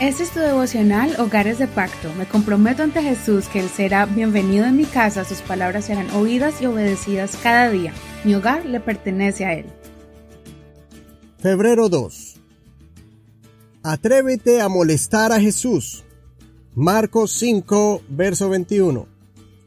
Este es tu devocional Hogares de Pacto. Me comprometo ante Jesús que Él será bienvenido en mi casa, sus palabras serán oídas y obedecidas cada día. Mi hogar le pertenece a Él. Febrero 2. Atrévete a molestar a Jesús. Marcos 5, verso 21.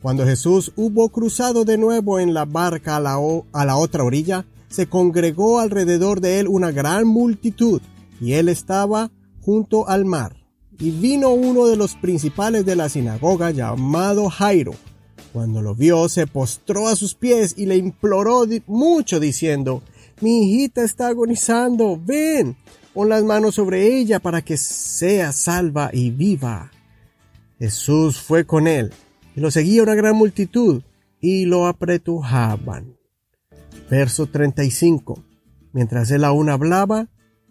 Cuando Jesús hubo cruzado de nuevo en la barca a la, a la otra orilla, se congregó alrededor de él una gran multitud, y él estaba junto al mar. Y vino uno de los principales de la sinagoga llamado Jairo. Cuando lo vio, se postró a sus pies y le imploró mucho diciendo, Mi hijita está agonizando, ven, pon las manos sobre ella para que sea salva y viva. Jesús fue con él, y lo seguía una gran multitud, y lo apretujaban. Verso 35. Mientras él aún hablaba,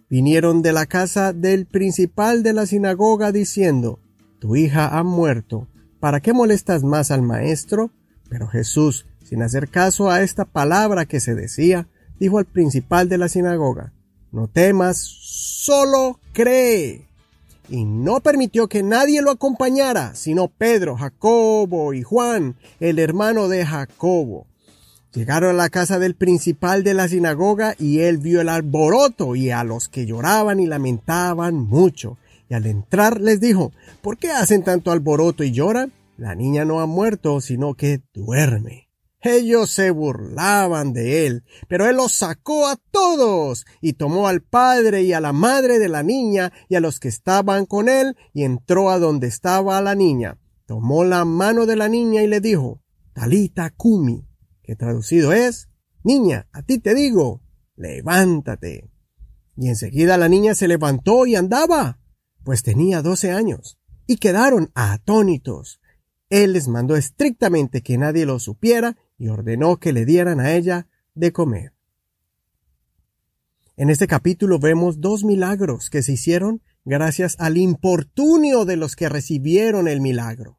vinieron de la casa del principal de la sinagoga diciendo, Tu hija ha muerto, ¿para qué molestas más al maestro? Pero Jesús, sin hacer caso a esta palabra que se decía, dijo al principal de la sinagoga, No temas, solo cree. Y no permitió que nadie lo acompañara, sino Pedro, Jacobo y Juan, el hermano de Jacobo. Llegaron a la casa del principal de la sinagoga y él vio el alboroto y a los que lloraban y lamentaban mucho. Y al entrar les dijo, ¿por qué hacen tanto alboroto y lloran? La niña no ha muerto, sino que duerme. Ellos se burlaban de él, pero él los sacó a todos y tomó al padre y a la madre de la niña y a los que estaban con él y entró a donde estaba la niña. Tomó la mano de la niña y le dijo, Talita Kumi, que traducido es, Niña, a ti te digo, levántate. Y enseguida la niña se levantó y andaba, pues tenía doce años, y quedaron atónitos. Él les mandó estrictamente que nadie lo supiera y ordenó que le dieran a ella de comer. En este capítulo vemos dos milagros que se hicieron gracias al importunio de los que recibieron el milagro.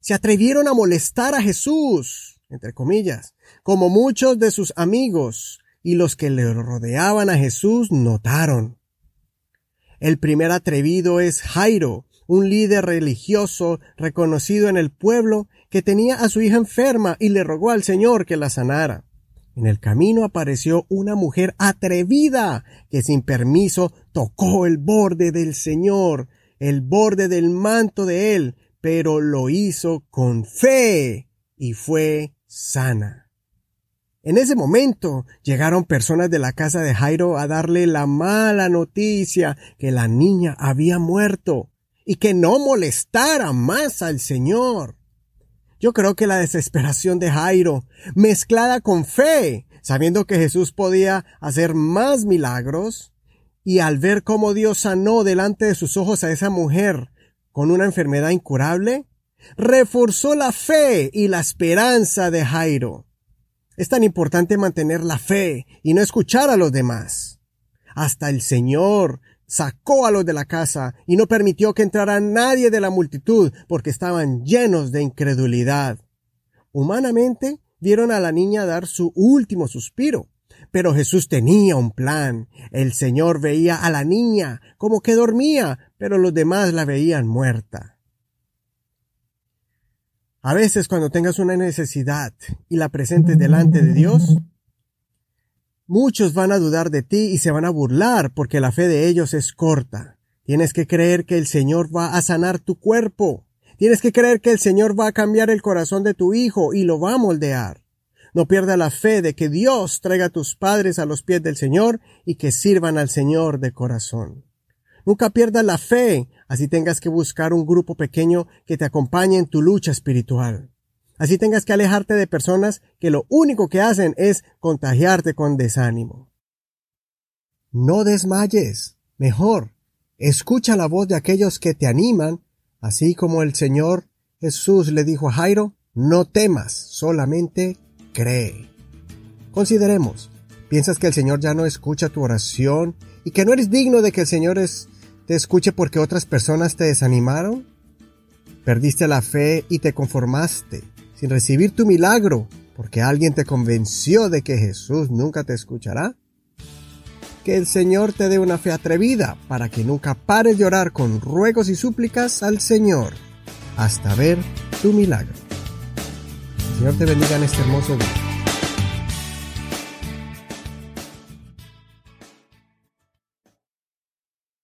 Se atrevieron a molestar a Jesús, entre comillas, como muchos de sus amigos y los que le rodeaban a Jesús notaron. El primer atrevido es Jairo, un líder religioso reconocido en el pueblo que tenía a su hija enferma y le rogó al Señor que la sanara. En el camino apareció una mujer atrevida que sin permiso tocó el borde del Señor, el borde del manto de él, pero lo hizo con fe y fue sana. En ese momento llegaron personas de la casa de Jairo a darle la mala noticia que la niña había muerto y que no molestara más al Señor. Yo creo que la desesperación de Jairo, mezclada con fe, sabiendo que Jesús podía hacer más milagros, y al ver cómo Dios sanó delante de sus ojos a esa mujer con una enfermedad incurable, reforzó la fe y la esperanza de Jairo. Es tan importante mantener la fe y no escuchar a los demás. Hasta el Señor sacó a los de la casa y no permitió que entrara nadie de la multitud porque estaban llenos de incredulidad. Humanamente vieron a la niña dar su último suspiro, pero Jesús tenía un plan. El Señor veía a la niña como que dormía, pero los demás la veían muerta. A veces cuando tengas una necesidad y la presentes delante de Dios, muchos van a dudar de ti y se van a burlar porque la fe de ellos es corta. Tienes que creer que el Señor va a sanar tu cuerpo. Tienes que creer que el Señor va a cambiar el corazón de tu hijo y lo va a moldear. No pierda la fe de que Dios traiga a tus padres a los pies del Señor y que sirvan al Señor de corazón. Nunca pierdas la fe, así tengas que buscar un grupo pequeño que te acompañe en tu lucha espiritual. Así tengas que alejarte de personas que lo único que hacen es contagiarte con desánimo. No desmayes. Mejor, escucha la voz de aquellos que te animan, así como el Señor Jesús le dijo a Jairo, no temas, solamente cree. Consideremos, ¿piensas que el Señor ya no escucha tu oración y que no eres digno de que el Señor es, te escuche porque otras personas te desanimaron? ¿Perdiste la fe y te conformaste sin recibir tu milagro porque alguien te convenció de que Jesús nunca te escuchará? Que el Señor te dé una fe atrevida para que nunca pares de orar con ruegos y súplicas al Señor hasta ver tu milagro. Señor te bendiga en este hermoso día.